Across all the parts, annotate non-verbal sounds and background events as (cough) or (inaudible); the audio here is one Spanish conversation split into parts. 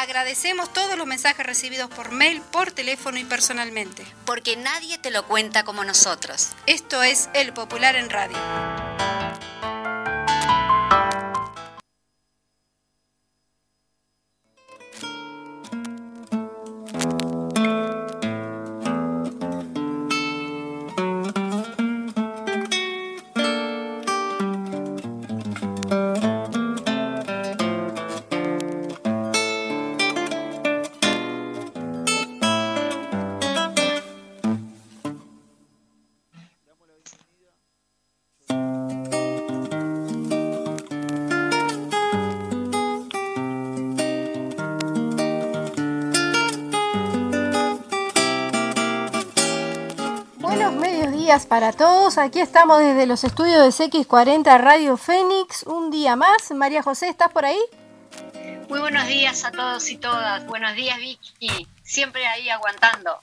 Agradecemos todos los mensajes recibidos por mail, por teléfono y personalmente. Porque nadie te lo cuenta como nosotros. Esto es El Popular en Radio. Para todos. Aquí estamos desde los estudios de CX40 Radio Fénix. Un día más. María José, ¿estás por ahí? Muy buenos días a todos y todas. Buenos días, Vicky. Siempre ahí aguantando.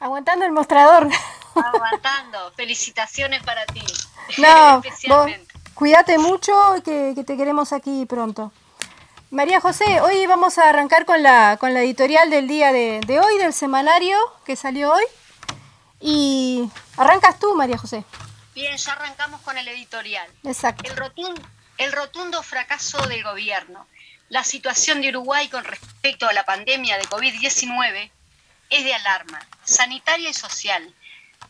Aguantando el mostrador. Aguantando. (laughs) Felicitaciones para ti. No, (laughs) cuídate mucho que, que te queremos aquí pronto. María José, hoy vamos a arrancar con la, con la editorial del día de, de hoy, del semanario que salió hoy. Y arrancas tú, María José. Bien, ya arrancamos con el editorial. Exacto. El rotundo, el rotundo fracaso del gobierno. La situación de Uruguay con respecto a la pandemia de COVID-19 es de alarma, sanitaria y social.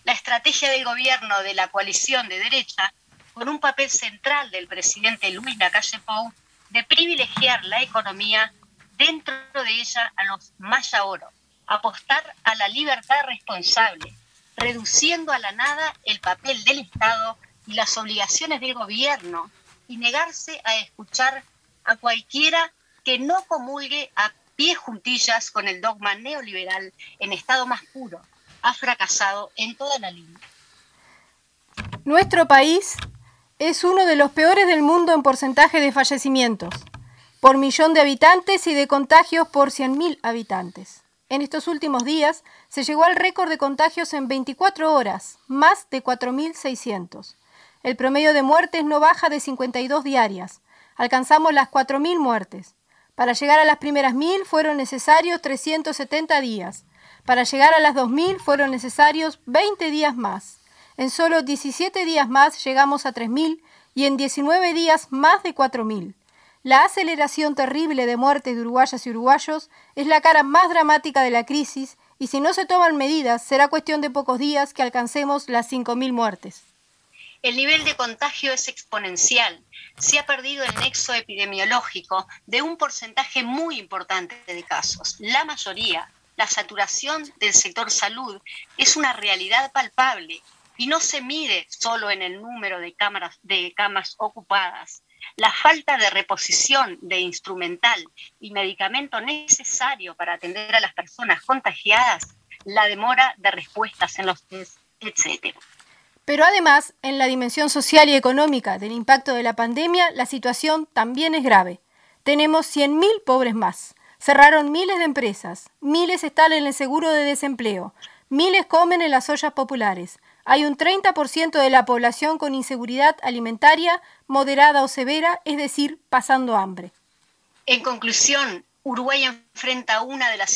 La estrategia del gobierno de la coalición de derecha, con un papel central del presidente Luis Lacalle Pou, de privilegiar la economía dentro de ella a los más oro, apostar a la libertad responsable, reduciendo a la nada el papel del Estado y las obligaciones del gobierno y negarse a escuchar a cualquiera que no comulgue a pie juntillas con el dogma neoliberal en estado más puro. Ha fracasado en toda la línea. Nuestro país es uno de los peores del mundo en porcentaje de fallecimientos, por millón de habitantes y de contagios por 100.000 habitantes. En estos últimos días se llegó al récord de contagios en 24 horas, más de 4.600. El promedio de muertes no baja de 52 diarias. Alcanzamos las 4.000 muertes. Para llegar a las primeras 1.000 fueron necesarios 370 días. Para llegar a las 2.000 fueron necesarios 20 días más. En solo 17 días más llegamos a 3.000 y en 19 días más de 4.000. La aceleración terrible de muertes de uruguayas y uruguayos es la cara más dramática de la crisis y si no se toman medidas será cuestión de pocos días que alcancemos las 5.000 muertes. El nivel de contagio es exponencial. Se ha perdido el nexo epidemiológico de un porcentaje muy importante de casos. La mayoría, la saturación del sector salud es una realidad palpable y no se mide solo en el número de, cámaras, de camas ocupadas, la falta de reposición de instrumental y medicamento necesario para atender a las personas contagiadas, la demora de respuestas en los test, etc. Pero además, en la dimensión social y económica del impacto de la pandemia, la situación también es grave. Tenemos 100.000 pobres más. Cerraron miles de empresas, miles están en el seguro de desempleo, miles comen en las ollas populares, hay un 30% de la población con inseguridad alimentaria moderada o severa, es decir, pasando hambre. En conclusión, Uruguay enfrenta una de la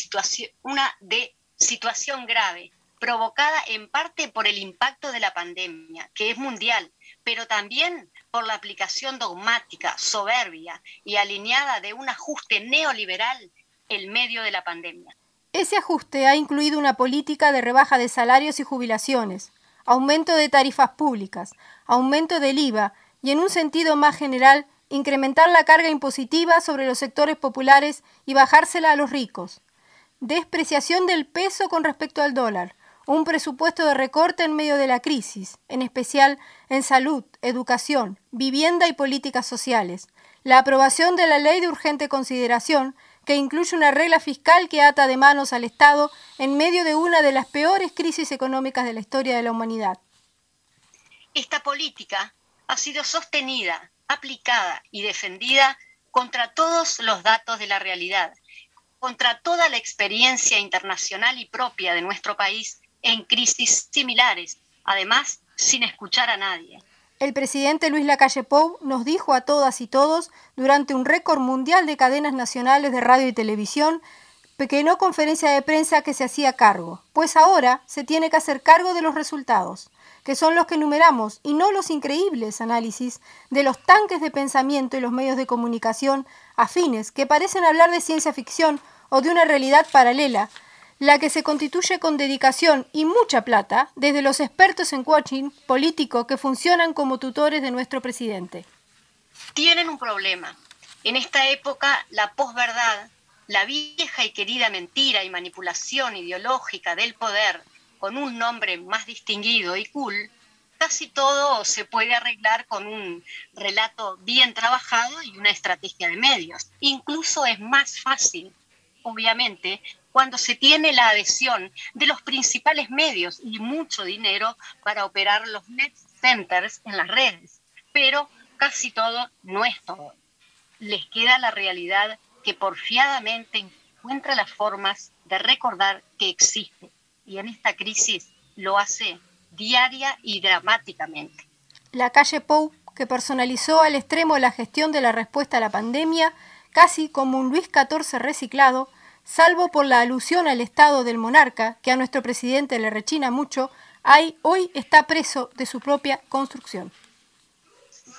una de situación grave, provocada en parte por el impacto de la pandemia, que es mundial, pero también por la aplicación dogmática, soberbia y alineada de un ajuste neoliberal en medio de la pandemia. Ese ajuste ha incluido una política de rebaja de salarios y jubilaciones, aumento de tarifas públicas, aumento del IVA y, en un sentido más general, incrementar la carga impositiva sobre los sectores populares y bajársela a los ricos. Despreciación del peso con respecto al dólar, un presupuesto de recorte en medio de la crisis, en especial en salud, educación, vivienda y políticas sociales, la aprobación de la ley de urgente consideración que incluye una regla fiscal que ata de manos al Estado en medio de una de las peores crisis económicas de la historia de la humanidad. Esta política ha sido sostenida, aplicada y defendida contra todos los datos de la realidad, contra toda la experiencia internacional y propia de nuestro país en crisis similares, además sin escuchar a nadie. El presidente Luis Lacalle Pou nos dijo a todas y todos durante un récord mundial de cadenas nacionales de radio y televisión pequeño conferencia de prensa que se hacía cargo, pues ahora se tiene que hacer cargo de los resultados, que son los que enumeramos, y no los increíbles análisis de los tanques de pensamiento y los medios de comunicación afines que parecen hablar de ciencia ficción o de una realidad paralela, la que se constituye con dedicación y mucha plata desde los expertos en coaching político que funcionan como tutores de nuestro presidente. Tienen un problema. En esta época, la posverdad, la vieja y querida mentira y manipulación ideológica del poder, con un nombre más distinguido y cool, casi todo se puede arreglar con un relato bien trabajado y una estrategia de medios. Incluso es más fácil, obviamente, cuando se tiene la adhesión de los principales medios y mucho dinero para operar los net centers en las redes. Pero casi todo no es todo. Les queda la realidad que porfiadamente encuentra las formas de recordar que existe y en esta crisis lo hace diaria y dramáticamente. La calle Pou, que personalizó al extremo la gestión de la respuesta a la pandemia, casi como un Luis XIV reciclado, salvo por la alusión al estado del monarca, que a nuestro presidente le rechina mucho, hoy está preso de su propia construcción.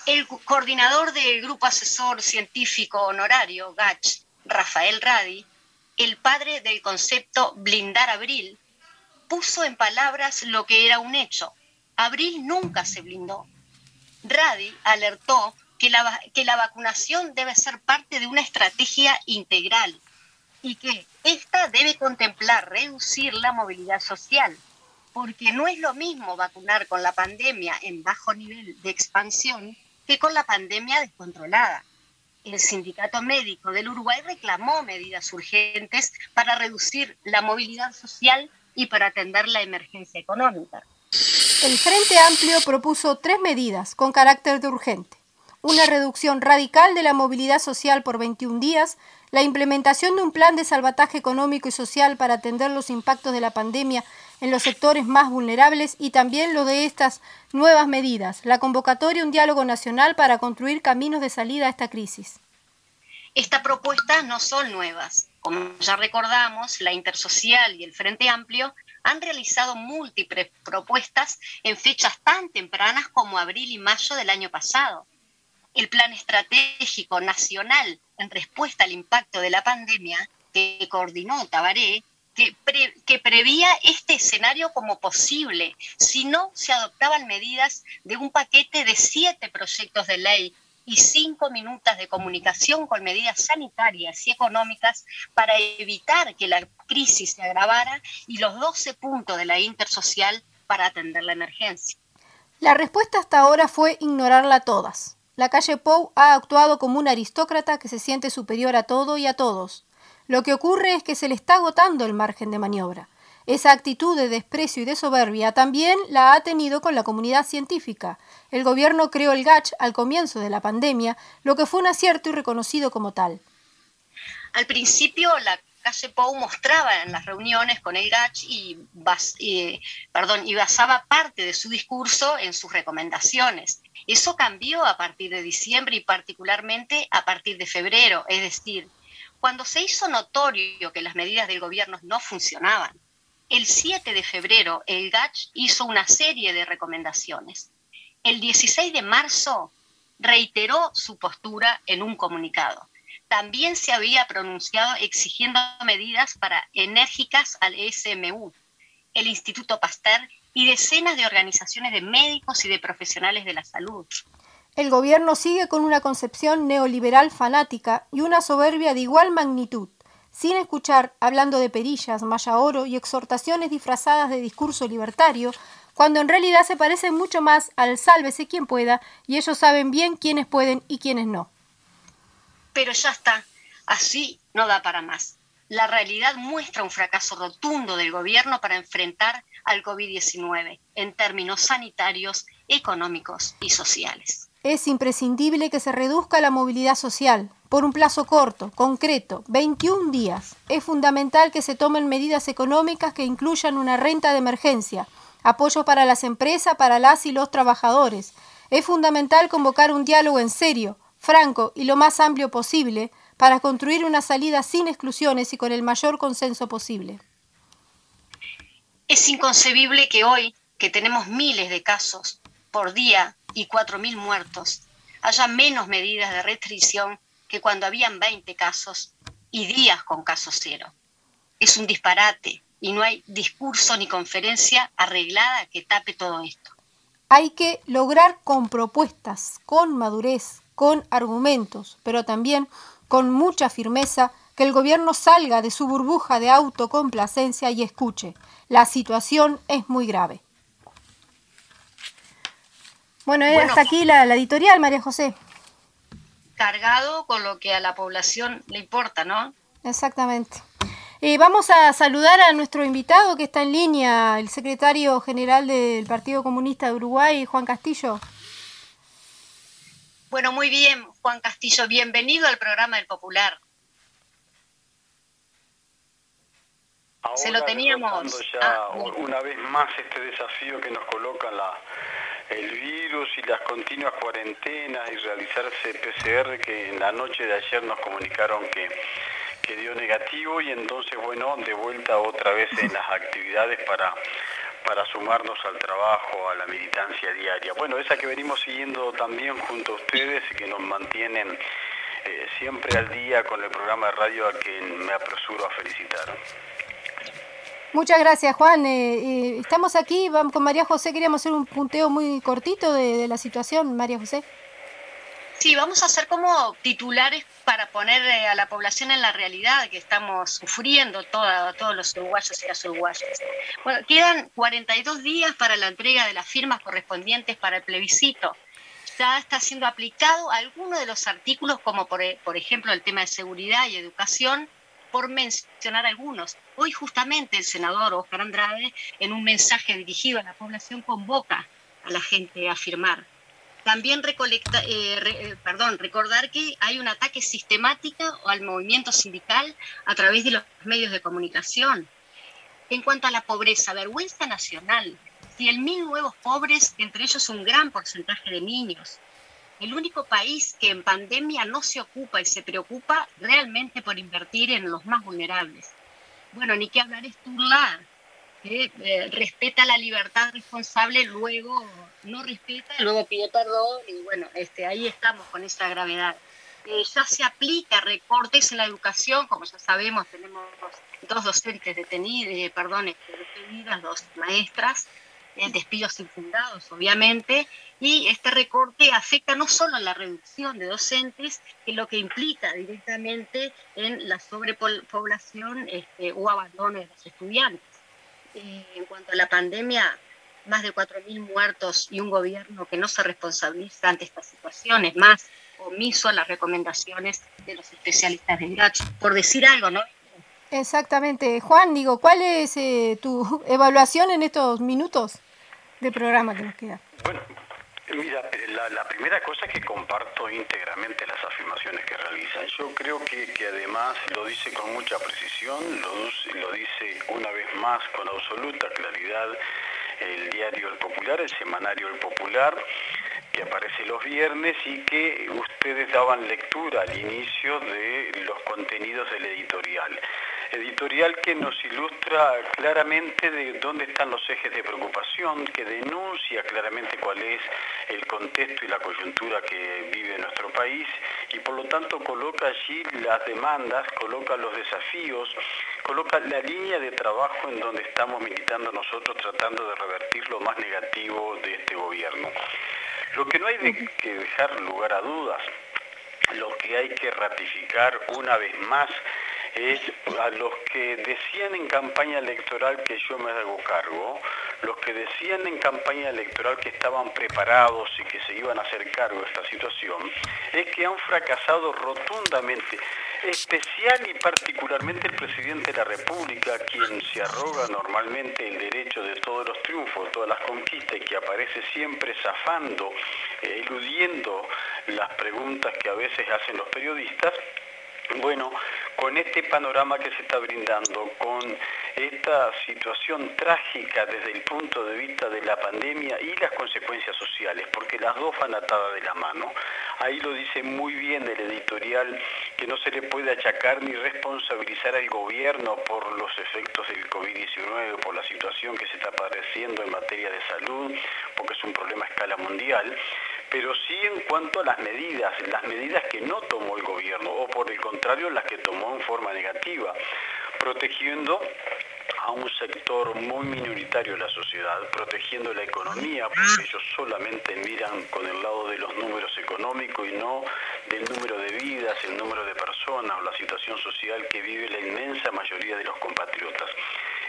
El coordinador del Grupo Asesor Científico Honorario, GACH, Rafael Radi, el padre del concepto blindar Abril, puso en palabras lo que era un hecho. Abril nunca se blindó. Radi alertó que la, que la vacunación debe ser parte de una estrategia integral y que esta debe contemplar reducir la movilidad social, porque no es lo mismo vacunar con la pandemia en bajo nivel de expansión que con la pandemia descontrolada. El Sindicato Médico del Uruguay reclamó medidas urgentes para reducir la movilidad social y para atender la emergencia económica. El Frente Amplio propuso tres medidas con carácter de urgente. Una reducción radical de la movilidad social por 21 días, la implementación de un plan de salvataje económico y social para atender los impactos de la pandemia en los sectores más vulnerables y también lo de estas nuevas medidas, la convocatoria a un diálogo nacional para construir caminos de salida a esta crisis. Estas propuestas no son nuevas. Como ya recordamos, la Intersocial y el Frente Amplio han realizado múltiples propuestas en fechas tan tempranas como abril y mayo del año pasado el Plan Estratégico Nacional en respuesta al impacto de la pandemia que coordinó Tabaré, que, que, prevía este escenario como posible si no se adoptaban medidas de un paquete de siete proyectos de ley y cinco minutos de comunicación con medidas sanitarias y económicas para evitar que la crisis se agravara y los 12 puntos de la intersocial para atender la emergencia. La respuesta hasta ahora fue ignorarla todas la calle Pou ha actuado como un aristócrata que se siente superior a todo y a todos. Lo que ocurre es que se le está agotando el margen de maniobra. Esa actitud de desprecio y de soberbia también la ha tenido con la comunidad científica. El gobierno creó el GACH al comienzo de la pandemia, lo que fue un acierto y reconocido como tal. Al principio la calle Pou mostraba en las reuniones con el GACH y, perdón, y basaba parte de su discurso en sus recomendaciones. Eso cambió a partir de diciembre y particularmente a partir de febrero, es decir, cuando se hizo notorio que las medidas del gobierno no funcionaban. El 7 de febrero el GACH hizo una serie de recomendaciones. El 16 de marzo reiteró su postura en un comunicado. También se había pronunciado exigiendo medidas para enérgicas al SMU, el Instituto Pasteur y decenas de organizaciones de médicos y de profesionales de la salud. El gobierno sigue con una concepción neoliberal fanática y una soberbia de igual magnitud, sin escuchar hablando de perillas, malla oro y exhortaciones disfrazadas de discurso libertario, cuando en realidad se parecen mucho más al sálvese quien pueda y ellos saben bien quiénes pueden y quiénes no. Pero ya está, Así no da para más. La realidad muestra un fracaso rotundo del gobierno para enfrentar al COVID-19 en términos sanitarios, económicos y sociales. Es imprescindible que se reduzca la movilidad social por un plazo corto, concreto, 21 días. Es fundamental que se tomen medidas económicas que incluyan una renta de emergencia, apoyo para las empresas, para las y los trabajadores. Es fundamental convocar un diálogo en serio, franco y lo más amplio posible para construir una salida sin exclusiones y con el mayor consenso posible. Es inconcebible que hoy, que tenemos miles de casos por día y 4.000 muertos, haya menos medidas de restricción que cuando habían 20 casos y días con casos cero. Es un disparate y no hay discurso ni conferencia arreglada que tape todo esto. Hay que lograr con propuestas, con madurez, con argumentos, pero también con mucha firmeza que el gobierno salga de su burbuja de autocomplacencia y escuche. La situación es muy grave. Bueno, hasta aquí la, editorial, María José. Cargado con lo que a la población le importa, ¿no? Exactamente. Eh, vamos a saludar a nuestro invitado que está en línea, el secretario general del Partido Comunista de Uruguay, Juan Castillo. Bueno, muy bien, Juan Castillo, bienvenido al programa del Popular. Se lo teníamos. Ya ah, una vez más este desafío que nos coloca la, el virus y las continuas cuarentenas y realizarse PCR que en la noche de ayer nos comunicaron que, que dio negativo y entonces bueno, de vuelta otra vez en las actividades para para sumarnos al trabajo, a la militancia diaria. Bueno, esa que venimos siguiendo también junto a ustedes y que nos mantienen eh, siempre al día con el programa de radio a quien me apresuro a felicitar. Muchas gracias, Juan. Eh, estamos aquí vamos, con María José. Queríamos hacer un punteo muy cortito de la situación, María José. Sí, vamos a hacer como titulares para poner eh, a la población en la realidad que estamos sufriendo todos los uruguayos y las uruguayas. Bueno, quedan 42 días para la entrega de las firmas correspondientes para el plebiscito. Ya está siendo aplicado alguno de los artículos, como por, eh, por ejemplo el tema de seguridad y educación, por mencionar algunos. Hoy justamente el senador Oscar Andrade, en un mensaje dirigido a la población, convoca a la gente a firmar. También recolecta, eh, eh, perdón, recordar que hay un ataque sistemático al movimiento sindical a través de los medios de comunicación. En cuanto a la pobreza, vergüenza nacional, 100.000 nuevos pobres, entre ellos un gran porcentaje de niños. El único país que en pandemia no se ocupa y se preocupa realmente por invertir en los más vulnerables. Bueno, ni que hablar es Turla, que eh, respeta la libertad responsable, luego no respeta, luego pide perdón y bueno, este, ahí estamos con esta gravedad. Eh, ya se aplica recortes en la educación, como ya sabemos, tenemos dos docentes detenidos, eh, perdón, este, detenidas, dos maestras, despidos infundados, obviamente, y este recorte afecta no solo a la reducción de docentes, que lo que implica directamente en la sobrepoblación este, o abandono de los estudiantes en cuanto a la pandemia, más de 4.000 muertos y un gobierno que no se responsabiliza ante estas situaciones, más omiso a las recomendaciones de los especialistas de Gacho, por decir algo, ¿no? Exactamente. Juan, digo, ¿cuál es eh, tu evaluación en estos minutos de programa que nos queda? Bueno, Mira, la, primera cosa es que comparto íntegramente las afirmaciones que realizan. Yo creo que, además lo dice con mucha precisión, lo, lo dice una vez más con absoluta claridad el diario El Popular, el semanario El Popular, que aparece los viernes y que ustedes daban lectura al inicio de los contenidos del editorial editorial que nos ilustra claramente de dónde están los ejes de preocupación, que denuncia claramente cuál es el contexto y la coyuntura que vive nuestro país y por lo tanto coloca allí las demandas, coloca los desafíos, coloca la línea de trabajo en donde estamos militando nosotros tratando de revertir lo más negativo de este gobierno. Lo que no hay que dejar lugar a dudas, lo que hay que ratificar una vez más es a los que decían en campaña electoral que yo me hago cargo, los que decían en campaña electoral que estaban preparados y que se iban a hacer cargo de esta situación, es que han fracasado rotundamente, especial y particularmente el presidente de la República, quien se arroga normalmente el derecho de todos los triunfos, todas las conquistas y que aparece siempre zafando, eh, eludiendo las preguntas que a veces hacen los periodistas, bueno, con este panorama que se está brindando, con esta situación trágica desde el punto de vista de la pandemia y las consecuencias sociales, porque las dos van atadas de la mano. Ahí lo dice muy bien el editorial que no se le puede achacar ni responsabilizar al gobierno por los efectos del COVID-19, por la situación que se está padeciendo en materia de salud, porque es un problema a escala mundial pero sí en cuanto a las medidas, las medidas que no tomó el gobierno, o por el contrario, las que tomó en forma negativa, protegiendo a un sector muy minoritario de la sociedad, protegiendo la economía, porque ellos solamente miran con el lado de los números económicos y no del número de vidas, el número de personas o la situación social que vive la inmensa mayoría de los compatriotas.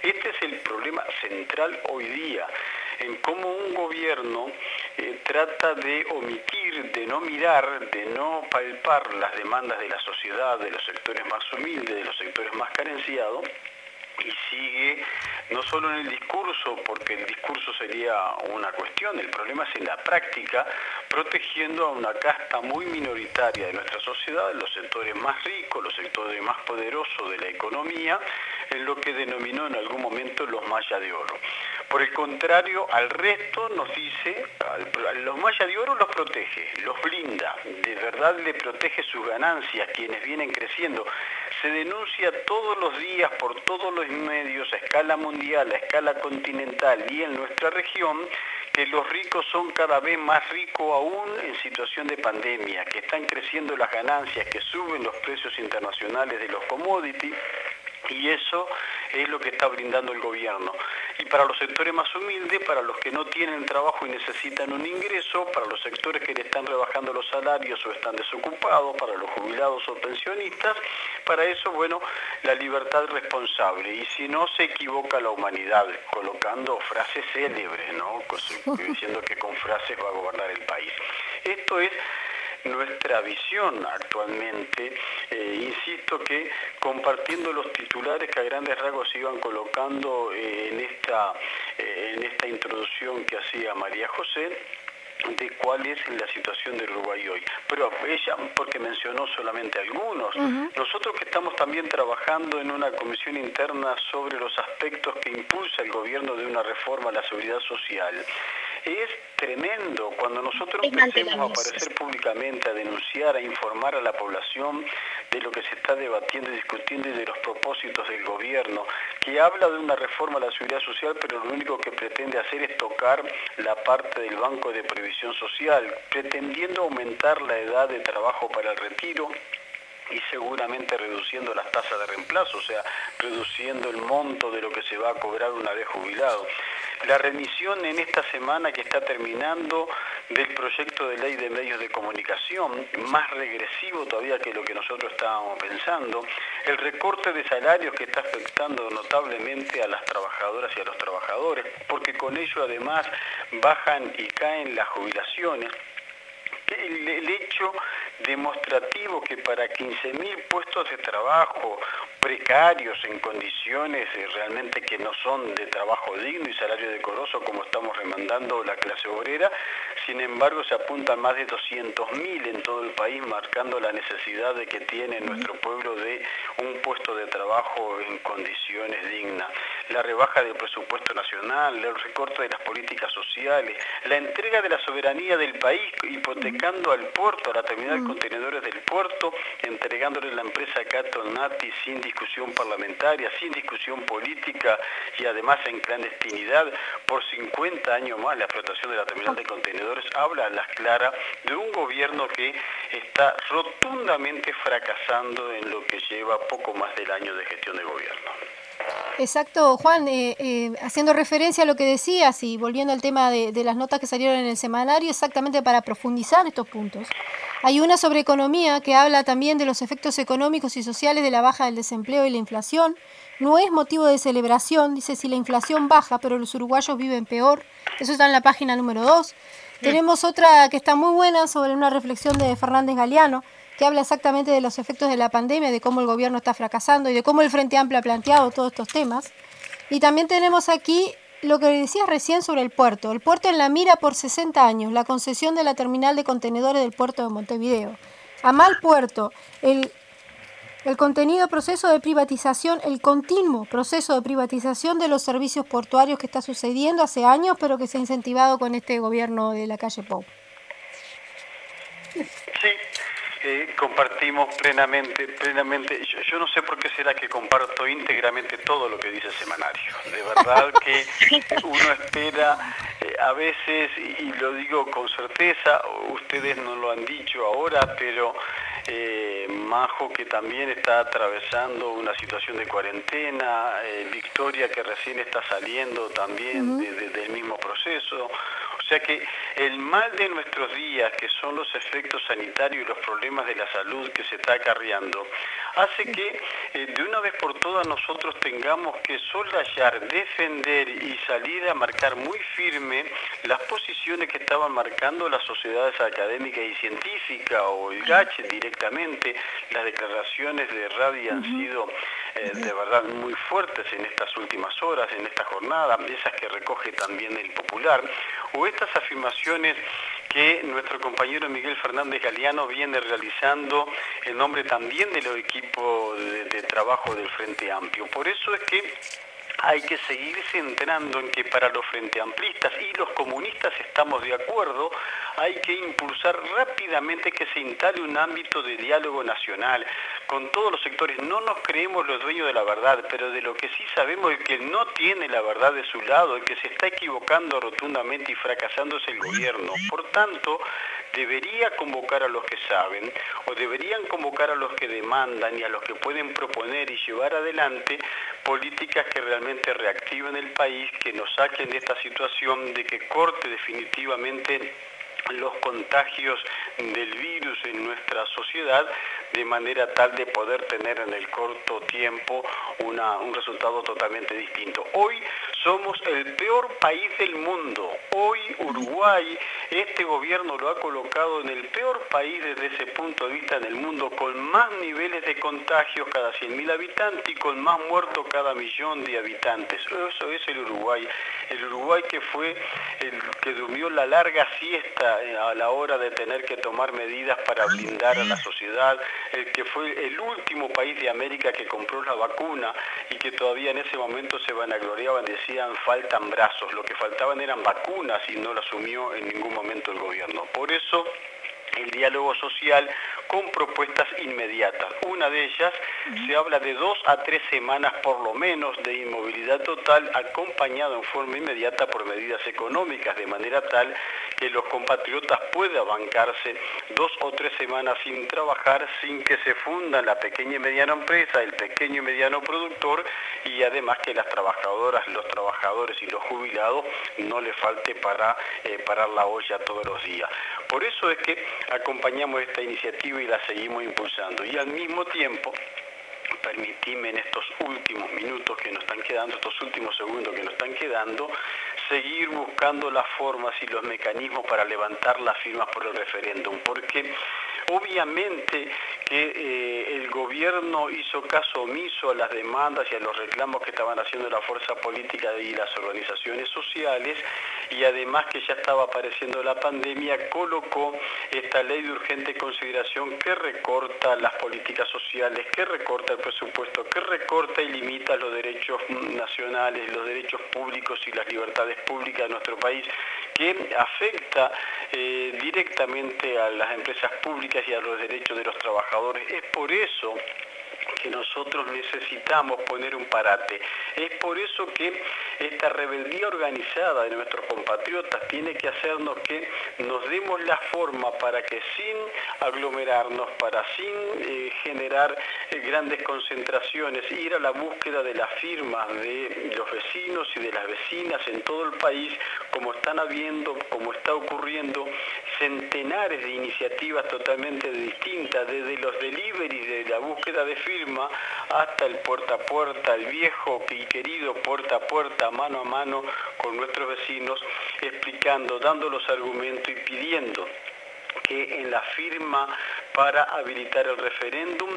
Este es el problema central hoy día en cómo un gobierno eh, trata de omitir, de no mirar, de no palpar las demandas de la sociedad, de los sectores más humildes, de los sectores más carenciados, y sigue no solo en el discurso, porque el discurso sería una cuestión, el problema es en la práctica, protegiendo a una casta muy minoritaria de nuestra sociedad, los sectores más ricos, los sectores más poderosos de la economía, en lo que denominó en algún momento los maya de oro. Por el contrario, al resto nos dice, los maya de oro los protege, los blinda, de verdad le protege sus ganancias, quienes vienen creciendo. Se denuncia todos los días por todos los medios a escala mundial, a escala continental y en nuestra región, que los ricos son cada vez más ricos aún en situación de pandemia, que están creciendo las ganancias, que suben los precios internacionales de los commodities y eso es lo que está brindando el gobierno. Y para los sectores más humildes, para los que no tienen trabajo y necesitan un ingreso, para los sectores que le están rebajando los salarios o están desocupados, para los jubilados o pensionistas, para eso, bueno, la libertad responsable. Y si no, se equivoca la humanidad, colocando frases célebres, ¿no? Diciendo que con frases va a gobernar el país. Esto es nuestra visión actualmente. Eh, insisto que compartiendo los titulares que a grandes rasgos se iban colocando eh, en, esta, eh, en esta introducción que hacía María José, de cuál es la situación del Uruguay hoy. Pero ella, porque mencionó solamente algunos, nosotros que estamos también trabajando en una comisión interna sobre los aspectos que impulsa el gobierno de una reforma a la seguridad social, es tremendo cuando nosotros empecemos a aparecer públicamente, a denunciar, a informar a la población de lo que se está debatiendo y discutiendo y de los propósitos del gobierno, que habla de una reforma a la seguridad social, pero lo único que pretende hacer es tocar la parte del Banco de Previsión Social, pretendiendo aumentar la edad de trabajo para el retiro y seguramente reduciendo las tasas de reemplazo, o sea, reduciendo el monto de lo que se va a cobrar una vez jubilado la remisión en esta semana que está terminando del proyecto de ley de medios de comunicación, más regresivo todavía que lo que nosotros estábamos pensando, el recorte de salarios que está afectando notablemente a las trabajadoras y a los trabajadores, porque con ello además bajan y caen las jubilaciones. El, hecho demostrativo que para 15.000 puestos de trabajo precarios en condiciones eh, realmente que no son de trabajo digno y salario decoroso como estamos remandando la clase obrera, sin embargo se apuntan más de 200.000 en todo el país marcando la necesidad de que tiene nuestro pueblo de un puesto de trabajo en condiciones dignas. La rebaja del presupuesto nacional, el recorte de las políticas sociales, la entrega de la soberanía del país hipotecando al puerto, a la terminal contenedores del puerto, entregándole la empresa Cato Nati sin discusión parlamentaria, sin discusión política y además en clandestinidad por 50 años más la explotación de la terminal de contenedores, habla a las claras de un gobierno que está rotundamente fracasando en lo que lleva poco más del año de gestión de gobierno. Exacto, Juan, eh, eh, haciendo referencia a lo que decías y volviendo al tema de, las notas que salieron en el semanario, exactamente para profundizar estos puntos. Hay una sobre economía que habla también de los efectos económicos y sociales de la baja del desempleo y la inflación. No es motivo de celebración, dice si la inflación baja, pero los uruguayos viven peor. Eso está en la página número 2. Tenemos otra que está muy buena sobre una reflexión de Fernández Galeano, que habla exactamente de los efectos de la pandemia, de cómo el gobierno está fracasando y de cómo el Frente Amplio ha planteado todos estos temas. Y también tenemos aquí lo que decías recién sobre el puerto. El puerto en la mira por 60 años, la concesión de la terminal de contenedores del puerto de Montevideo. A mal puerto, el, contenido proceso de privatización, el continuo proceso de privatización de los servicios portuarios que está sucediendo hace años, pero que se ha incentivado con este gobierno de la calle Pau. Sí, compartimos plenamente, plenamente. Yo, no sé por qué será que comparto íntegramente todo lo que dice el semanario. De verdad que uno espera eh, a veces, y lo digo con certeza, ustedes no lo han dicho ahora, pero eh, Majo que también está atravesando una situación de cuarentena, eh, Victoria que recién está saliendo también del mismo proceso, sea que el mal de nuestros días, que son los efectos sanitarios y los problemas de la salud que se está acarreando, hace que eh, de una vez por todas nosotros tengamos que solayar, defender y salir a marcar muy firme las posiciones que estaban marcando las sociedades académicas y científicas o el GACH directamente. Las declaraciones de Radi han sido eh, de verdad muy fuertes en estas últimas horas, en esta jornada, esas que recoge también el Popular, o estas afirmaciones que nuestro compañero Miguel Fernández Galeano viene realizando en nombre también de los equipos de, trabajo del Frente Amplio. Por eso es que hay que seguir centrando en que para los frente amplistas y los comunistas estamos de acuerdo, hay que impulsar rápidamente que se instale un ámbito de diálogo nacional con todos los sectores. No nos creemos los dueños de la verdad, pero de lo que sí sabemos es que no tiene la verdad de su lado, el que se está equivocando rotundamente y fracasando es el gobierno. Por tanto, debería convocar a los que saben o deberían convocar a los que demandan y a los que pueden proponer y llevar adelante políticas que realmente reactiven el país, que nos saquen de esta situación, de que corte definitivamente los contagios del virus en nuestra sociedad de manera tal de poder tener en el corto tiempo un resultado totalmente distinto. Hoy somos el peor país del mundo. Hoy Uruguay, este gobierno lo ha colocado en el peor país desde ese punto de vista en el mundo, con más niveles de contagios cada 100.000 habitantes y con más muertos cada millón de habitantes. Eso es el Uruguay. El Uruguay que fue el que durmió la larga siesta eh, a la hora de tener que tomar medidas para blindar a la sociedad, el que fue el último país de América que compró la vacuna y que todavía en ese momento se vanagloriaban, decían faltan brazos, lo que faltaban eran vacunas y no lo asumió en ningún momento el gobierno. Por eso el diálogo social con propuestas inmediatas. Una de ellas se habla de dos a tres semanas por lo menos de inmovilidad total acompañado en forma inmediata por medidas económicas, de manera tal que los compatriotas puedan bancarse dos o tres semanas sin trabajar, sin que se funda la pequeña y mediana empresa, el pequeño y mediano productor y además que las trabajadoras, los trabajadores y los jubilados no le falte para eh, parar la olla todos los días. Por eso es que acompañamos esta iniciativa y la seguimos impulsando. Y al mismo tiempo, permitime en estos últimos minutos que nos están quedando, estos últimos segundos que nos están quedando, seguir buscando las formas y los mecanismos para levantar las firmas por el referéndum, porque Obviamente que eh, el gobierno hizo caso omiso a las demandas y a los reclamos que estaban haciendo la fuerza política y las organizaciones sociales y además que ya estaba apareciendo la pandemia, colocó esta ley de urgente consideración que recorta las políticas sociales, que recorta el presupuesto, que recorta y limita los derechos nacionales, los derechos públicos y las libertades públicas de nuestro país, que afecta eh, directamente a las empresas públicas y a los derechos de los trabajadores. Es por eso que nosotros necesitamos poner un parate. Es por eso que esta rebeldía organizada de nuestros compatriotas tiene que hacernos que nos demos la forma para que sin aglomerarnos, para sin eh, generar eh, grandes concentraciones, ir a la búsqueda de las firmas de los vecinos y de las vecinas en todo el país, como están habiendo, como está ocurriendo, centenares de iniciativas totalmente distintas, desde los deliveries de la búsqueda de firma hasta el puerta a puerta, el viejo y querido puerta a puerta, mano a mano con nuestros vecinos, explicando, dando los argumentos y pidiendo que en la firma para habilitar el referéndum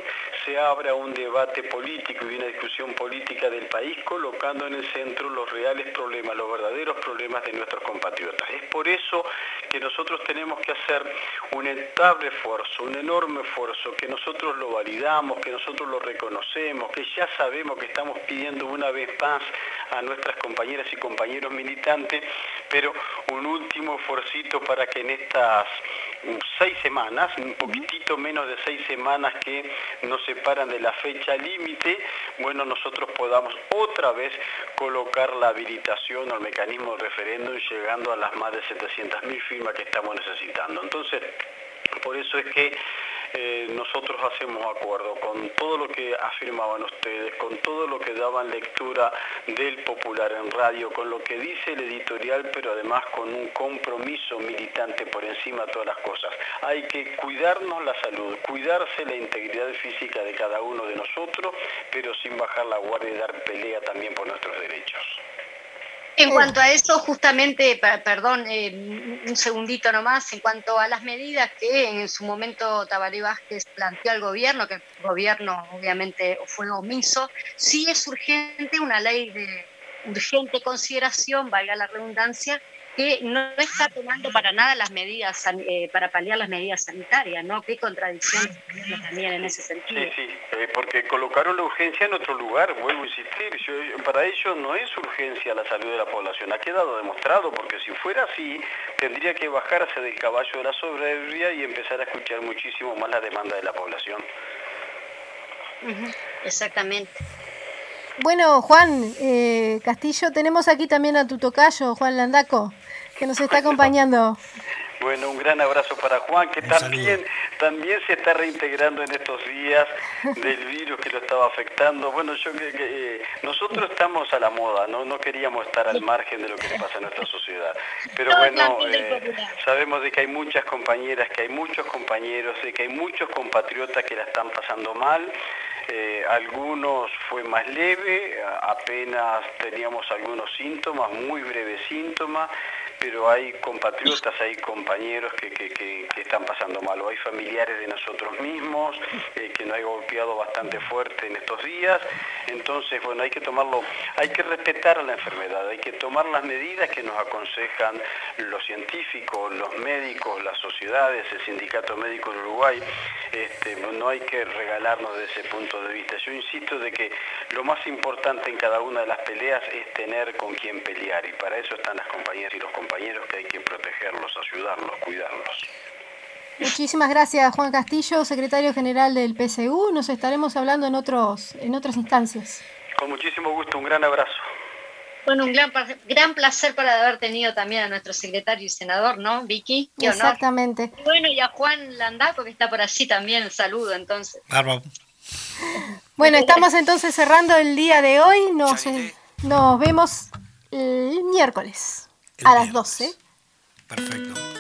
se abra un debate político y una discusión política del país colocando en el centro los reales problemas, los verdaderos problemas de nuestros compatriotas. Es por eso que nosotros tenemos que hacer un estable esfuerzo, un enorme esfuerzo, que nosotros lo validamos, que nosotros lo reconocemos, que ya sabemos que estamos pidiendo una vez más a nuestras compañeras y compañeros militantes, pero un último esfuerzo para que en estas seis semanas, un poquitito menos de seis semanas que nos separan de la fecha límite, bueno, nosotros podamos otra vez colocar la habilitación al mecanismo de referéndum llegando a las más de 700.000 firmas que estamos necesitando. Entonces, por eso es que eh, nosotros hacemos acuerdo con todo lo que afirmaban ustedes, con todo lo que daban lectura del popular en radio, con lo que dice el editorial, pero además con un compromiso militante por encima de todas las cosas. Hay que cuidarnos la salud, cuidarse la integridad física de cada uno de nosotros, pero sin bajar la guardia y dar pelea también por nuestros derechos. En cuanto a eso, justamente, perdón, eh, un segundito nomás, en cuanto a las medidas que en su momento Tabaré Vázquez planteó al gobierno, que el gobierno obviamente fue omiso, sí es urgente una ley de urgente consideración, valga la redundancia, que no está tomando para nada las medidas eh, para paliar las medidas sanitarias, ¿no? Qué contradicción también en ese sentido. Sí, sí, eh, porque colocaron la urgencia en otro lugar, vuelvo a insistir, para ellos no es urgencia la salud de la población, ha quedado demostrado, porque si fuera así, tendría que bajarse del caballo de la soberbia y empezar a escuchar muchísimo más la demanda de la población. Exactamente. Bueno, Juan eh, Castillo, tenemos aquí también a tu tocayo, Juan Landaco, que nos está acompañando. Bueno, un gran abrazo para Juan, que también, también se está reintegrando en estos días del virus que lo estaba afectando. Bueno, yo que, eh, nosotros estamos a la moda, ¿no? no queríamos estar al margen de lo que le pasa a nuestra sociedad. Pero bueno, eh, sabemos de que hay muchas compañeras, que hay muchos compañeros, de que hay muchos compatriotas que la están pasando mal. Eh, algunos fue más leve, apenas teníamos algunos síntomas, muy breves síntomas, pero hay compatriotas, hay compañeros que, están pasando mal, o hay familiares de nosotros mismos eh, que nos ha golpeado bastante fuerte en estos días, entonces bueno, hay que tomarlo, hay que respetar la enfermedad, hay que tomar las medidas que nos aconsejan los científicos, los médicos, las sociedades, el Sindicato Médico de Uruguay, este, no hay que regalarnos de ese punto de vista. Yo insisto de que lo más importante en cada una de las peleas es tener con quién pelear y para eso están las compañeras y los compañeros que hay que protegerlos, ayudarlos, cuidarlos. Muchísimas gracias Juan Castillo, secretario general del PSU. Nos estaremos hablando en, otros, en otras instancias. Con muchísimo gusto, un gran abrazo. Bueno, un gran, gran placer para haber tenido también a nuestro secretario y senador, ¿no, Vicky? Exactamente. bueno, y a Juan Landaco, que está por allí también, saludo entonces. Bueno, estamos entonces cerrando el día de hoy. Nos, nos vemos el miércoles a las 12. Perfecto.